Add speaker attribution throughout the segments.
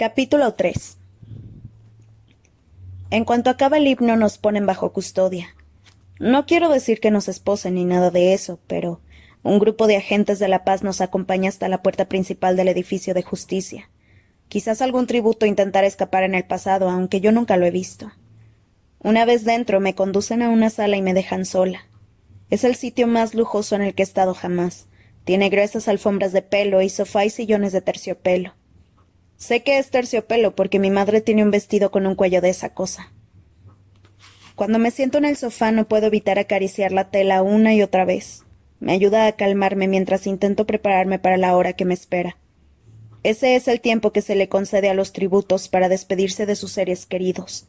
Speaker 1: Capítulo 3 En cuanto acaba el himno nos ponen bajo custodia. No quiero decir que nos esposen ni nada de eso, pero un grupo de agentes de la paz nos acompaña hasta la puerta principal del edificio de justicia. Quizás algún tributo intentará escapar en el pasado, aunque yo nunca lo he visto. Una vez dentro me conducen a una sala y me dejan sola. Es el sitio más lujoso en el que he estado jamás. Tiene gruesas alfombras de pelo y sofá y sillones de terciopelo. Sé que es terciopelo porque mi madre tiene un vestido con un cuello de esa cosa. Cuando me siento en el sofá no puedo evitar acariciar la tela una y otra vez. Me ayuda a calmarme mientras intento prepararme para la hora que me espera. Ese es el tiempo que se le concede a los tributos para despedirse de sus seres queridos.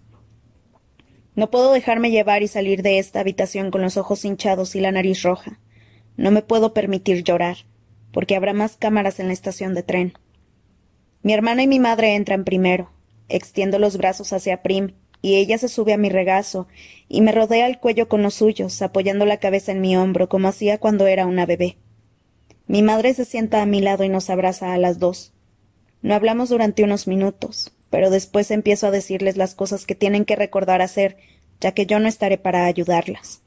Speaker 1: No puedo dejarme llevar y salir de esta habitación con los ojos hinchados y la nariz roja. No me puedo permitir llorar, porque habrá más cámaras en la estación de tren. Mi hermana y mi madre entran primero. Extiendo los brazos hacia Prim, y ella se sube a mi regazo y me rodea el cuello con los suyos, apoyando la cabeza en mi hombro, como hacía cuando era una bebé. Mi madre se sienta a mi lado y nos abraza a las dos. No hablamos durante unos minutos, pero después empiezo a decirles las cosas que tienen que recordar hacer, ya que yo no estaré para ayudarlas.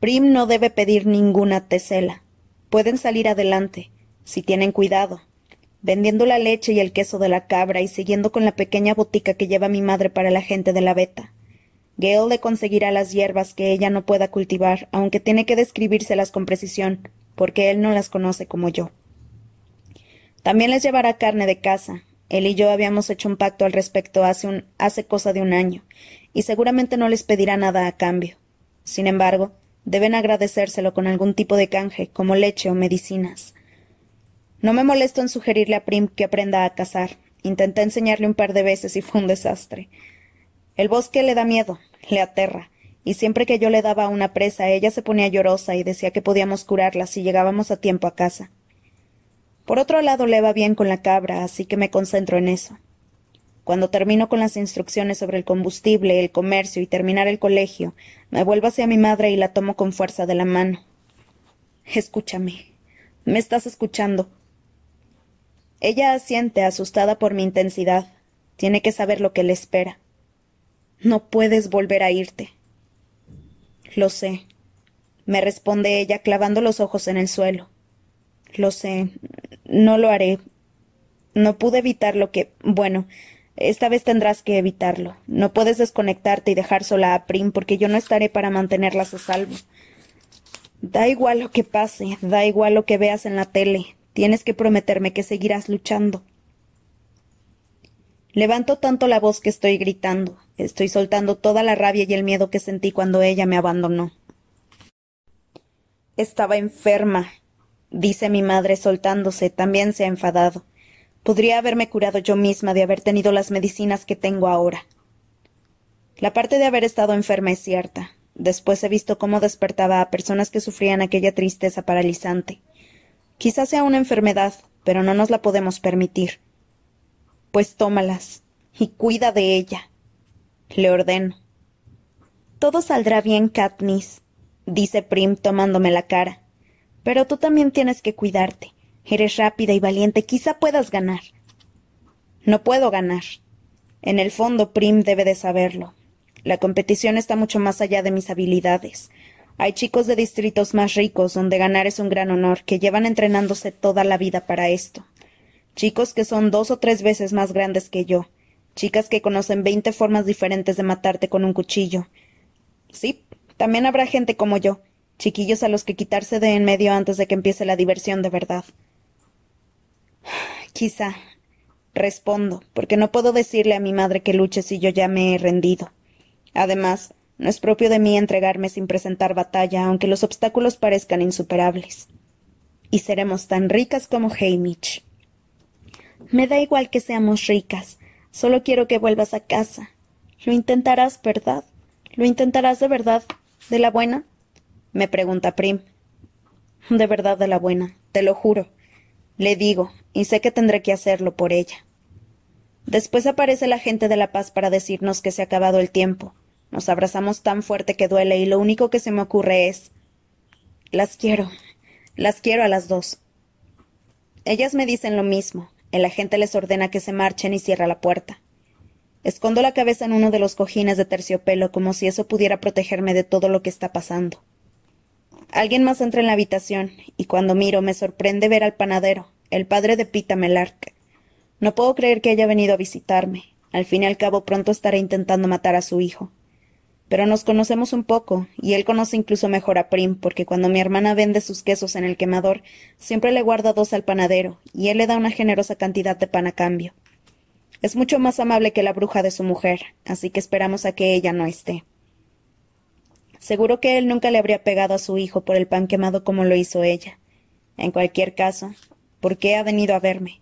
Speaker 1: Prim no debe pedir ninguna tesela. Pueden salir adelante, si tienen cuidado, vendiendo la leche y el queso de la cabra y siguiendo con la pequeña botica que lleva mi madre para la gente de la beta. Gale le conseguirá las hierbas que ella no pueda cultivar, aunque tiene que describírselas con precisión, porque él no las conoce como yo. También les llevará carne de casa. Él y yo habíamos hecho un pacto al respecto hace, un, hace cosa de un año, y seguramente no les pedirá nada a cambio. Sin embargo, deben agradecérselo con algún tipo de canje, como leche o medicinas. No me molesto en sugerirle a Prim que aprenda a cazar. Intenté enseñarle un par de veces y fue un desastre. El bosque le da miedo, le aterra, y siempre que yo le daba una presa ella se ponía llorosa y decía que podíamos curarla si llegábamos a tiempo a casa. Por otro lado le va bien con la cabra, así que me concentro en eso. Cuando termino con las instrucciones sobre el combustible, el comercio y terminar el colegio, me vuelvo hacia mi madre y la tomo con fuerza de la mano. Escúchame. ¿Me estás escuchando? Ella asiente, asustada por mi intensidad. Tiene que saber lo que le espera. No puedes volver a irte. Lo sé, me responde ella clavando los ojos en el suelo. Lo sé, no lo haré. No pude evitar lo que. Bueno, esta vez tendrás que evitarlo. No puedes desconectarte y dejar sola a Prim porque yo no estaré para mantenerlas a salvo. Da igual lo que pase, da igual lo que veas en la tele, Tienes que prometerme que seguirás luchando. Levanto tanto la voz que estoy gritando. Estoy soltando toda la rabia y el miedo que sentí cuando ella me abandonó. Estaba enferma, dice mi madre soltándose, también se ha enfadado. Podría haberme curado yo misma de haber tenido las medicinas que tengo ahora. La parte de haber estado enferma es cierta. Después he visto cómo despertaba a personas que sufrían aquella tristeza paralizante. Quizás sea una enfermedad, pero no nos la podemos permitir. Pues tómalas y cuida de ella. Le ordeno. Todo saldrá bien, Katniss, dice Prim tomándome la cara. Pero tú también tienes que cuidarte. Eres rápida y valiente, quizá puedas ganar. No puedo ganar. En el fondo, Prim debe de saberlo. La competición está mucho más allá de mis habilidades. Hay chicos de distritos más ricos donde ganar es un gran honor, que llevan entrenándose toda la vida para esto. Chicos que son dos o tres veces más grandes que yo. Chicas que conocen veinte formas diferentes de matarte con un cuchillo. Sí, también habrá gente como yo, chiquillos a los que quitarse de en medio antes de que empiece la diversión de verdad. Quizá. Respondo, porque no puedo decirle a mi madre que luche si yo ya me he rendido. Además, no es propio de mí entregarme sin presentar batalla, aunque los obstáculos parezcan insuperables. Y seremos tan ricas como Hamish. Me da igual que seamos ricas. Solo quiero que vuelvas a casa. Lo intentarás, ¿verdad? ¿Lo intentarás de verdad? ¿De la buena? me pregunta Prim. De verdad de la buena, te lo juro. Le digo, y sé que tendré que hacerlo por ella. Después aparece la gente de la paz para decirnos que se ha acabado el tiempo, nos abrazamos tan fuerte que duele y lo único que se me ocurre es las quiero. Las quiero a las dos. Ellas me dicen lo mismo. El agente les ordena que se marchen y cierra la puerta. Escondo la cabeza en uno de los cojines de terciopelo como si eso pudiera protegerme de todo lo que está pasando. Alguien más entra en la habitación, y cuando miro me sorprende ver al panadero, el padre de Pita Melark. No puedo creer que haya venido a visitarme. Al fin y al cabo pronto estará intentando matar a su hijo. Pero nos conocemos un poco, y él conoce incluso mejor a Prim, porque cuando mi hermana vende sus quesos en el quemador, siempre le guarda dos al panadero, y él le da una generosa cantidad de pan a cambio. Es mucho más amable que la bruja de su mujer, así que esperamos a que ella no esté. Seguro que él nunca le habría pegado a su hijo por el pan quemado como lo hizo ella. En cualquier caso, ¿por qué ha venido a verme?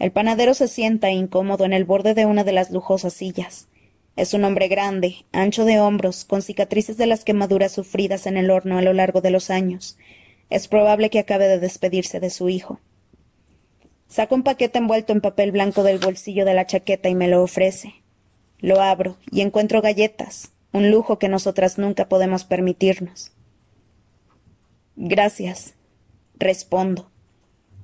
Speaker 1: El panadero se sienta incómodo en el borde de una de las lujosas sillas. Es un hombre grande, ancho de hombros, con cicatrices de las quemaduras sufridas en el horno a lo largo de los años. Es probable que acabe de despedirse de su hijo. Saca un paquete envuelto en papel blanco del bolsillo de la chaqueta y me lo ofrece. Lo abro y encuentro galletas, un lujo que nosotras nunca podemos permitirnos. Gracias, respondo.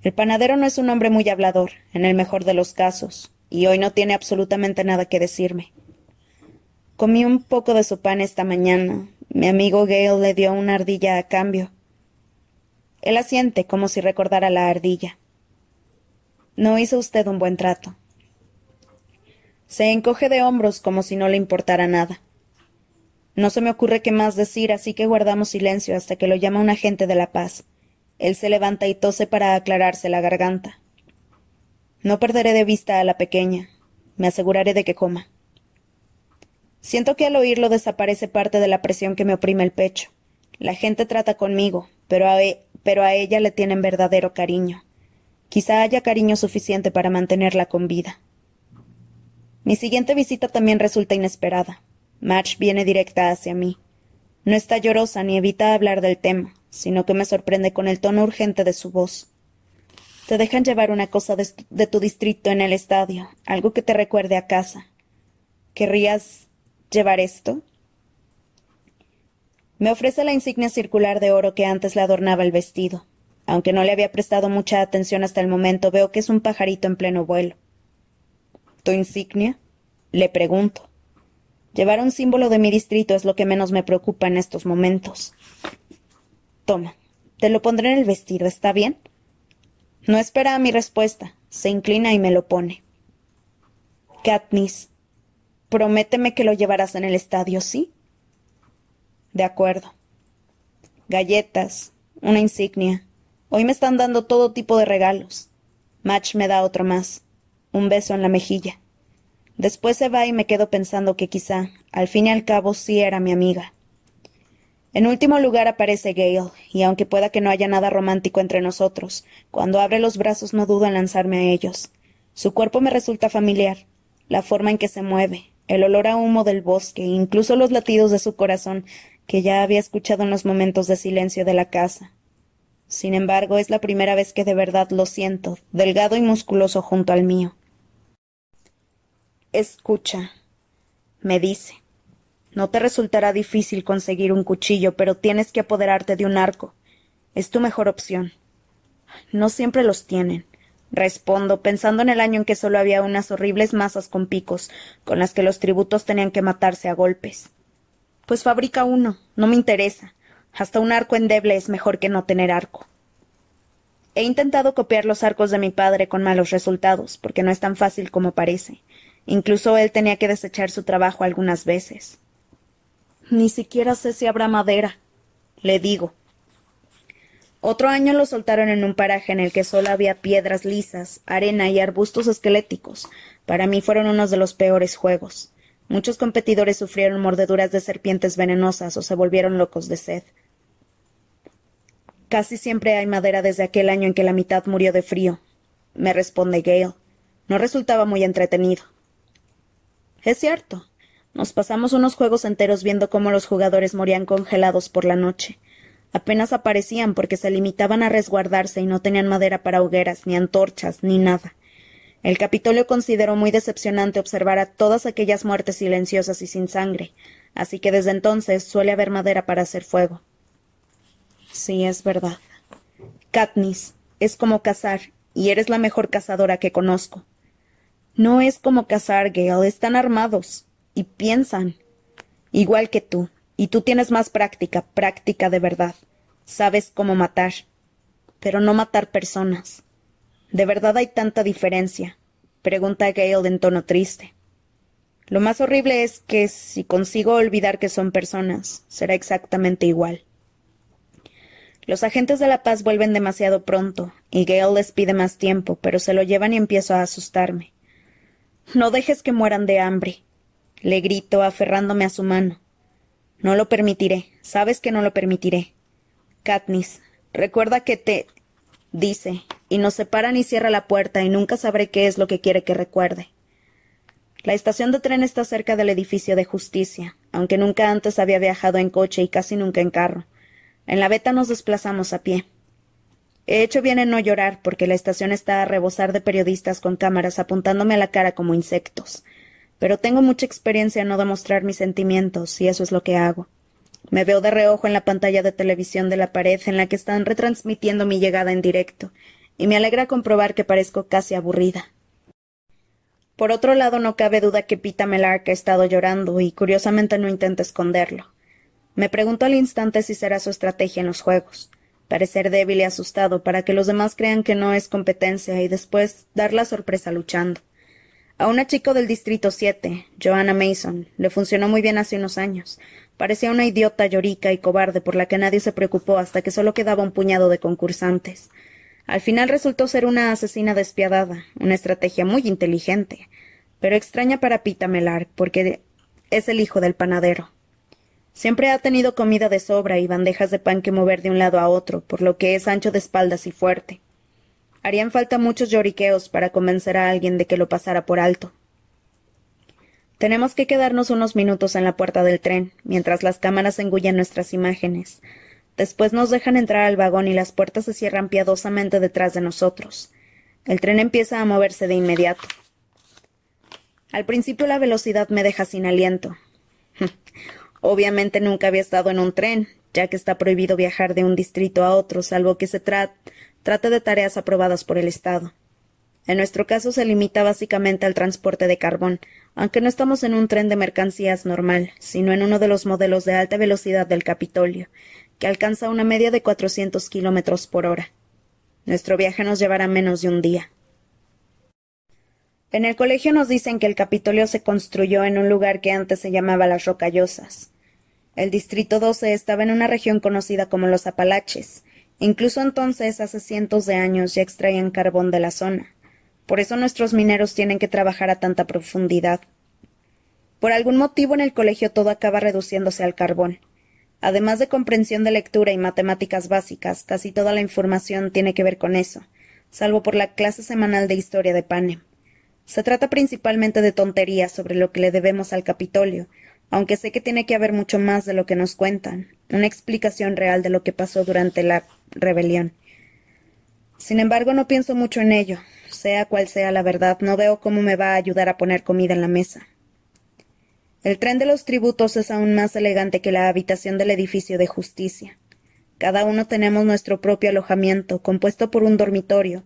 Speaker 1: El panadero no es un hombre muy hablador, en el mejor de los casos, y hoy no tiene absolutamente nada que decirme. Comí un poco de su pan esta mañana. Mi amigo Gale le dio una ardilla a cambio. Él asiente como si recordara la ardilla. No hizo usted un buen trato. Se encoge de hombros como si no le importara nada. No se me ocurre qué más decir, así que guardamos silencio hasta que lo llama un agente de la paz. Él se levanta y tose para aclararse la garganta. No perderé de vista a la pequeña. Me aseguraré de que coma. Siento que al oírlo desaparece parte de la presión que me oprime el pecho. La gente trata conmigo, pero a, e, pero a ella le tienen verdadero cariño. Quizá haya cariño suficiente para mantenerla con vida. Mi siguiente visita también resulta inesperada. Match viene directa hacia mí. No está llorosa ni evita hablar del tema, sino que me sorprende con el tono urgente de su voz. Te dejan llevar una cosa de, tu distrito en el estadio, algo que te recuerde a casa. ¿Querrías llevar esto? Me ofrece la insignia circular de oro que antes le adornaba el vestido. Aunque no le había prestado mucha atención hasta el momento, veo que es un pajarito en pleno vuelo. ¿Tu insignia? Le pregunto. Llevar un símbolo de mi distrito es lo que menos me preocupa en estos momentos. Toma, te lo pondré en el vestido, ¿está bien? No espera a mi respuesta. Se inclina y me lo pone. Katniss, prométeme que lo llevarás en el estadio, ¿sí? De acuerdo. Galletas, una insignia, Hoy me están dando todo tipo de regalos. Match me da otro más. Un beso en la mejilla. Después se va y me quedo pensando que quizá, al fin y al cabo, sí era mi amiga. En último lugar aparece Gale, y aunque pueda que no haya nada romántico entre nosotros, cuando abre los brazos no dudo en lanzarme a ellos. Su cuerpo me resulta familiar, la forma en que se mueve, el olor a humo del bosque, incluso los latidos de su corazón, que ya había escuchado en los momentos de silencio de la casa. Sin embargo, es la primera vez que de verdad lo siento, delgado y musculoso junto al mío. Escucha, me dice. No te resultará difícil conseguir un cuchillo, pero tienes que apoderarte de un arco. Es tu mejor opción. No siempre los tienen. Respondo, pensando en el año en que solo había unas horribles masas con picos, con las que los tributos tenían que matarse a golpes. Pues fabrica uno, no me interesa. Hasta un arco endeble es mejor que no tener arco. He intentado copiar los arcos de mi padre con malos resultados, porque no es tan fácil como parece. Incluso él tenía que desechar su trabajo algunas veces. Ni siquiera sé si habrá madera, le digo. Otro año lo soltaron en un paraje en el que solo había piedras lisas, arena y arbustos esqueléticos. Para mí fueron unos de los peores juegos. Muchos competidores sufrieron mordeduras de serpientes venenosas o se volvieron locos de sed. Casi siempre hay madera desde aquel año en que la mitad murió de frío, me responde Gale. No resultaba muy entretenido. Es cierto. Nos pasamos unos juegos enteros viendo cómo los jugadores morían congelados por la noche. Apenas aparecían porque se limitaban a resguardarse y no tenían madera para hogueras, ni antorchas, ni nada. El Capitolio consideró muy decepcionante observar a todas aquellas muertes silenciosas y sin sangre, así que desde entonces suele haber madera para hacer fuego. Sí, es verdad. Katniss, es como cazar, y eres la mejor cazadora que conozco. No es como cazar, Gale, están armados y piensan. Igual que tú, y tú tienes más práctica, práctica de verdad. Sabes cómo matar, pero no matar personas. ¿De verdad hay tanta diferencia? pregunta Gale en tono triste. Lo más horrible es que si consigo olvidar que son personas, será exactamente igual. Los agentes de la paz vuelven demasiado pronto, y Gale les pide más tiempo, pero se lo llevan y empiezo a asustarme. No dejes que mueran de hambre, le grito, aferrándome a su mano. No lo permitiré, sabes que no lo permitiré. Katniss, recuerda que te. dice, y nos separan y cierra la puerta, y nunca sabré qué es lo que quiere que recuerde. La estación de tren está cerca del edificio de justicia, aunque nunca antes había viajado en coche y casi nunca en carro. En la beta nos desplazamos a pie. He hecho bien en no llorar, porque la estación está a rebosar de periodistas con cámaras apuntándome a la cara como insectos. Pero tengo mucha experiencia en no demostrar mis sentimientos, y eso es lo que hago. Me veo de reojo en la pantalla de televisión de la pared en la que están retransmitiendo mi llegada en directo, y me alegra comprobar que parezco casi aburrida. Por otro lado, no cabe duda que Pita Melark ha estado llorando y curiosamente no intenta esconderlo. Me pregunto al instante si será su estrategia en los juegos. Parecer débil y asustado para que los demás crean que no es competencia y después dar la sorpresa luchando. A una chica del Distrito 7, Joanna Mason, le funcionó muy bien hace unos años. Parecía una idiota llorica y cobarde por la que nadie se preocupó hasta que solo quedaba un puñado de concursantes. Al final resultó ser una asesina despiadada, una estrategia muy inteligente, pero extraña para Pita Melar, porque es el hijo del panadero. Siempre ha tenido comida de sobra y bandejas de pan que mover de un lado a otro, por lo que es ancho de espaldas y fuerte. Harían falta muchos lloriqueos para convencer a alguien de que lo pasara por alto. Tenemos que quedarnos unos minutos en la puerta del tren, mientras las cámaras engullen nuestras imágenes, Después nos dejan entrar al vagón y las puertas se cierran piadosamente detrás de nosotros. El tren empieza a moverse de inmediato. Al principio la velocidad me deja sin aliento. Obviamente nunca había estado en un tren, ya que está prohibido viajar de un distrito a otro, salvo que se trate de tareas aprobadas por el Estado. En nuestro caso se limita básicamente al transporte de carbón, aunque no estamos en un tren de mercancías normal, sino en uno de los modelos de alta velocidad del Capitolio, que alcanza una media de cuatrocientos kilómetros por hora. Nuestro viaje nos llevará menos de un día. En el colegio nos dicen que el Capitolio se construyó en un lugar que antes se llamaba Las Rocallosas. El Distrito 12 estaba en una región conocida como los Apalaches. Incluso entonces, hace cientos de años, ya extraían carbón de la zona. Por eso nuestros mineros tienen que trabajar a tanta profundidad. Por algún motivo en el colegio todo acaba reduciéndose al carbón. Además de comprensión de lectura y matemáticas básicas, casi toda la información tiene que ver con eso, salvo por la clase semanal de historia de Panem. Se trata principalmente de tonterías sobre lo que le debemos al Capitolio, aunque sé que tiene que haber mucho más de lo que nos cuentan, una explicación real de lo que pasó durante la rebelión. Sin embargo, no pienso mucho en ello. Sea cual sea la verdad, no veo cómo me va a ayudar a poner comida en la mesa. El tren de los tributos es aún más elegante que la habitación del edificio de justicia. Cada uno tenemos nuestro propio alojamiento, compuesto por un dormitorio,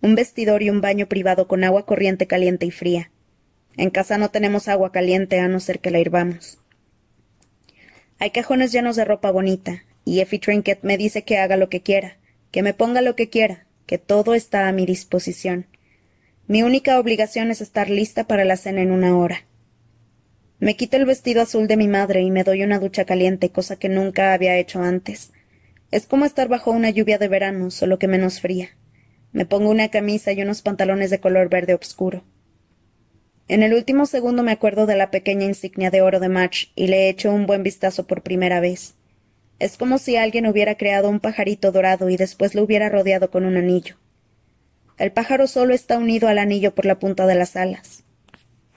Speaker 1: un vestidor y un baño privado con agua corriente caliente y fría. En casa no tenemos agua caliente a no ser que la hirvamos. Hay cajones llenos de ropa bonita, y Effie Trinket me dice que haga lo que quiera, que me ponga lo que quiera, que todo está a mi disposición. Mi única obligación es estar lista para la cena en una hora. Me quito el vestido azul de mi madre y me doy una ducha caliente, cosa que nunca había hecho antes. Es como estar bajo una lluvia de verano, solo que menos fría. Me pongo una camisa y unos pantalones de color verde oscuro. En el último segundo me acuerdo de la pequeña insignia de oro de March y le echo un buen vistazo por primera vez. Es como si alguien hubiera creado un pajarito dorado y después lo hubiera rodeado con un anillo. El pájaro solo está unido al anillo por la punta de las alas.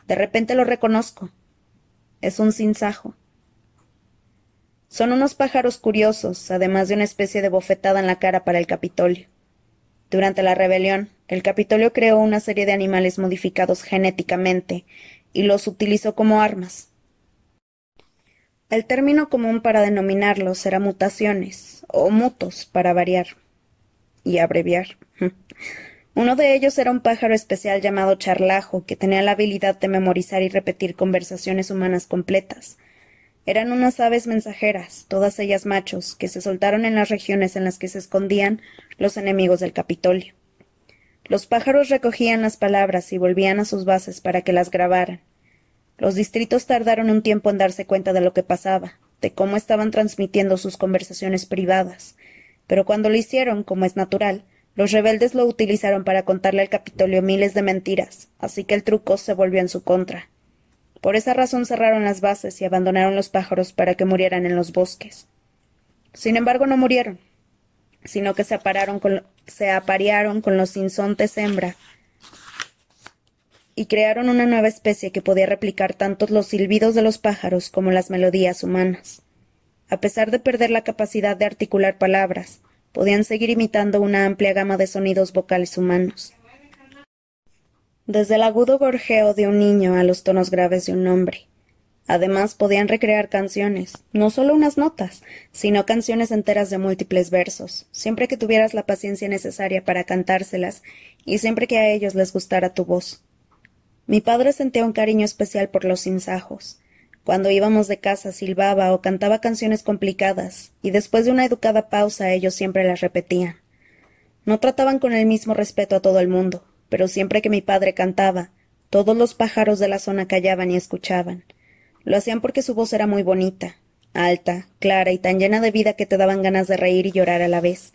Speaker 1: De repente lo reconozco. Es un sinsajo. Son unos pájaros curiosos, además de una especie de bofetada en la cara para el Capitolio. Durante la rebelión, el Capitolio creó una serie de animales modificados genéticamente y los utilizó como armas. El término común para denominarlos era mutaciones, o mutos, para variar y abreviar. Uno de ellos era un pájaro especial llamado charlajo, que tenía la habilidad de memorizar y repetir conversaciones humanas completas. Eran unas aves mensajeras, todas ellas machos, que se soltaron en las regiones en las que se escondían los enemigos del Capitolio. Los pájaros recogían las palabras y volvían a sus bases para que las grabaran. Los distritos tardaron un tiempo en darse cuenta de lo que pasaba, de cómo estaban transmitiendo sus conversaciones privadas, pero cuando lo hicieron, como es natural, los rebeldes lo utilizaron para contarle al Capitolio miles de mentiras, así que el truco se volvió en su contra. Por esa razón cerraron las bases y abandonaron los pájaros para que murieran en los bosques. Sin embargo, no murieron, sino que se, se aparearon con los insontes hembra y crearon una nueva especie que podía replicar tanto los silbidos de los pájaros como las melodías humanas. A pesar de perder la capacidad de articular palabras, podían seguir imitando una amplia gama de sonidos vocales humanos desde el agudo gorjeo de un niño a los tonos graves de un hombre. Además, podían recrear canciones, no solo unas notas, sino canciones enteras de múltiples versos, siempre que tuvieras la paciencia necesaria para cantárselas y siempre que a ellos les gustara tu voz. Mi padre sentía un cariño especial por los sinsajos. Cuando íbamos de casa silbaba o cantaba canciones complicadas, y después de una educada pausa ellos siempre las repetían. No trataban con el mismo respeto a todo el mundo, pero siempre que mi padre cantaba, todos los pájaros de la zona callaban y escuchaban. Lo hacían porque su voz era muy bonita, alta, clara y tan llena de vida que te daban ganas de reír y llorar a la vez.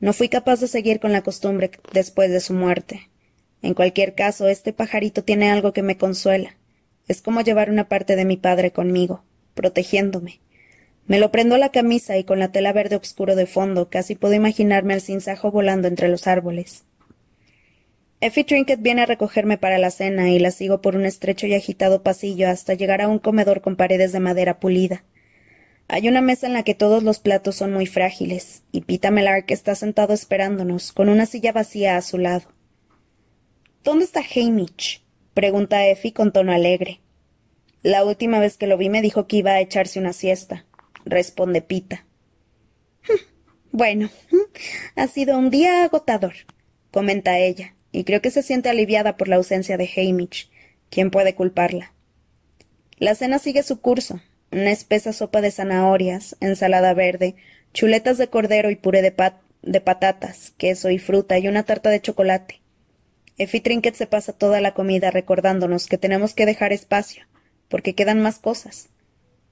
Speaker 1: No fui capaz de seguir con la costumbre después de su muerte. En cualquier caso, este pajarito tiene algo que me consuela. Es como llevar una parte de mi padre conmigo, protegiéndome. Me lo prendo a la camisa y con la tela verde oscuro de fondo casi puedo imaginarme al cinzajo volando entre los árboles. Effie Trinket viene a recogerme para la cena y la sigo por un estrecho y agitado pasillo hasta llegar a un comedor con paredes de madera pulida. Hay una mesa en la que todos los platos son muy frágiles, y Pita Melark está sentado esperándonos, con una silla vacía a su lado. ¿Dónde está Hamish? pregunta Effie con tono alegre. La última vez que lo vi me dijo que iba a echarse una siesta, responde Pita. Bueno, ha sido un día agotador, comenta ella y creo que se siente aliviada por la ausencia de Hamish. ¿Quién puede culparla? La cena sigue su curso. Una espesa sopa de zanahorias, ensalada verde, chuletas de cordero y puré de, patatas, queso y fruta y una tarta de chocolate. Effie Trinket se pasa toda la comida recordándonos que tenemos que dejar espacio, porque quedan más cosas.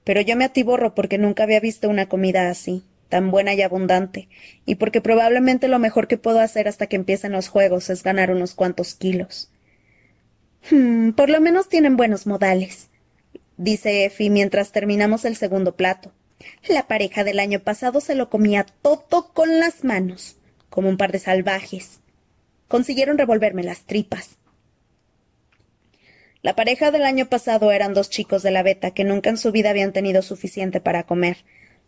Speaker 1: Pero yo me atiborro porque nunca había visto una comida así tan buena y abundante, y porque probablemente lo mejor que puedo hacer hasta que empiecen los juegos es ganar unos cuantos kilos. Hmm, por lo menos tienen buenos modales, dice Effie mientras terminamos el segundo plato. La pareja del año pasado se lo comía todo con las manos, como un par de salvajes. Consiguieron revolverme las tripas. La pareja del año pasado eran dos chicos de la beta que nunca en su vida habían tenido suficiente para comer,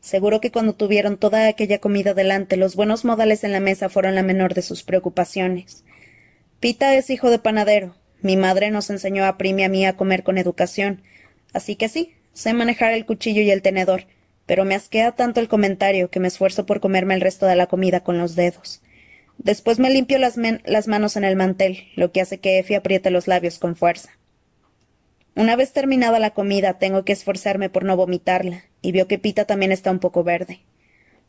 Speaker 1: Seguro que cuando tuvieron toda aquella comida delante, los buenos modales en la mesa fueron la menor de sus preocupaciones. Pita es hijo de panadero. Mi madre nos enseñó a Primi a mí a comer con educación. Así que sí, sé manejar el cuchillo y el tenedor, pero me asquea tanto el comentario que me esfuerzo por comerme el resto de la comida con los dedos. Después me limpio las, las manos en el mantel, lo que hace que Effie apriete los labios con fuerza. Una vez terminada la comida, tengo que esforzarme por no vomitarla, y veo que Pita también está un poco verde.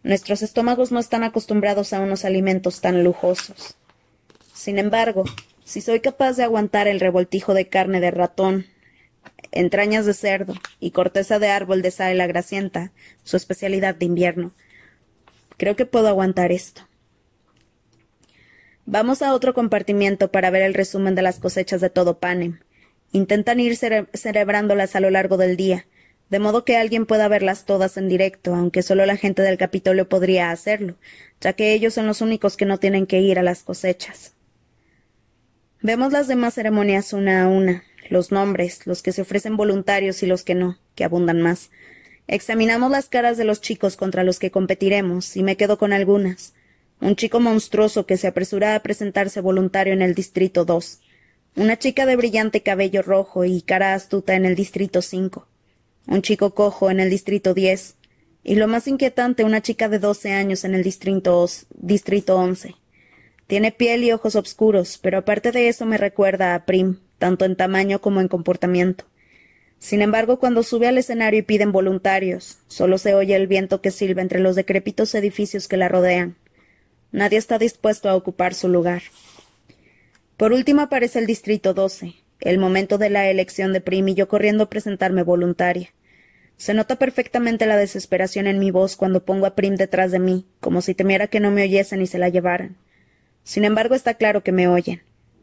Speaker 1: Nuestros estómagos no están acostumbrados a unos alimentos tan lujosos. Sin embargo, si soy capaz de aguantar el revoltijo de carne de ratón, entrañas de cerdo y corteza de árbol de sal grasienta, su especialidad de invierno, creo que puedo aguantar esto. Vamos a otro compartimiento para ver el resumen de las cosechas de todo Panem. Intentan ir celebrándolas a lo largo del día, de modo que alguien pueda verlas todas en directo, aunque solo la gente del Capitolio podría hacerlo, ya que ellos son los únicos que no tienen que ir a las cosechas. Vemos las demás ceremonias una a una, los nombres, los que se ofrecen voluntarios y los que no, que abundan más. Examinamos las caras de los chicos contra los que competiremos, y me quedo con algunas. Un chico monstruoso que se apresura a presentarse voluntario en el Distrito 2 una chica de brillante cabello rojo y cara astuta en el distrito 5, un chico cojo en el distrito 10, y lo más inquietante, una chica de doce años en el distrito, distrito 11. Tiene piel y ojos oscuros, pero aparte de eso me recuerda a Prim, tanto en tamaño como en comportamiento. Sin embargo, cuando sube al escenario y piden voluntarios, solo se oye el viento que silba entre los decrépitos edificios que la rodean. Nadie está dispuesto a ocupar su lugar. Por último aparece el Distrito 12, el momento de la elección de Prim y yo corriendo a presentarme voluntaria. Se nota perfectamente la desesperación en mi voz cuando pongo a Prim detrás de mí, como si temiera que no me oyesen y se la llevaran. Sin embargo, está claro que me oyen.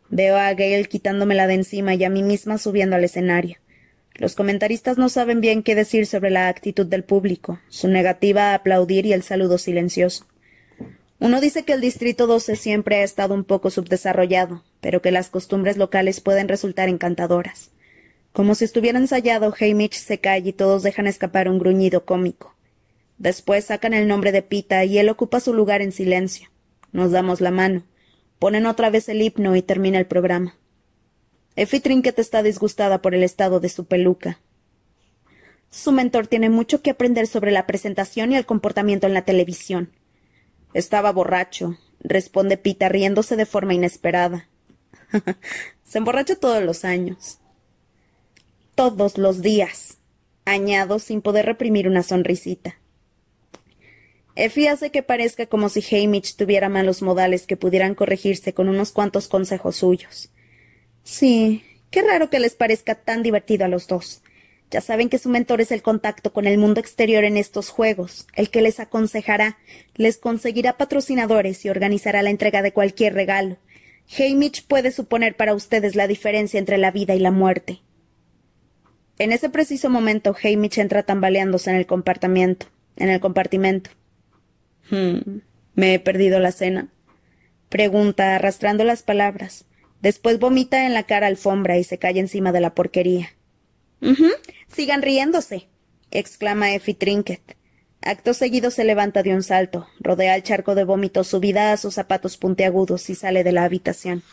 Speaker 1: Veo a Gale quitándomela de encima y a mí misma subiendo al escenario. Los comentaristas no saben bien qué decir sobre la actitud del público, su negativa a aplaudir y el saludo silencioso. Uno dice que el Distrito 12 siempre ha estado un poco subdesarrollado, pero que las costumbres locales pueden resultar encantadoras. Como si estuviera ensayado, Hamish se cae y todos dejan escapar un gruñido cómico. Después sacan el nombre de Pita y él ocupa su lugar en silencio. Nos damos la mano. Ponen otra vez el himno y termina el programa. Effie Trinket está disgustada por el estado de su peluca. Su mentor tiene mucho que aprender sobre la presentación y el comportamiento en la televisión. Estaba borracho, responde Pita riéndose de forma inesperada. Se emborracha todos los años todos los días, añado sin poder reprimir una sonrisita. Effie hace que parezca como si Hamish tuviera malos modales que pudieran corregirse con unos cuantos consejos suyos. Sí, qué raro que les parezca tan divertido a los dos. Ya saben que su mentor es el contacto con el mundo exterior en estos juegos, el que les aconsejará, les conseguirá patrocinadores y organizará la entrega de cualquier regalo. Hamish puede suponer para ustedes la diferencia entre la vida y la muerte. En ese preciso momento, Hamish entra tambaleándose en el compartimiento. En el compartimento. Hmm, ¿Me he perdido la cena? Pregunta, arrastrando las palabras. Después vomita en la cara alfombra y se cae encima de la porquería. Sigan riéndose, exclama Effie Trinket. Acto seguido se levanta de un salto, rodea el charco de vómito subida a sus zapatos puntiagudos y sale de la habitación.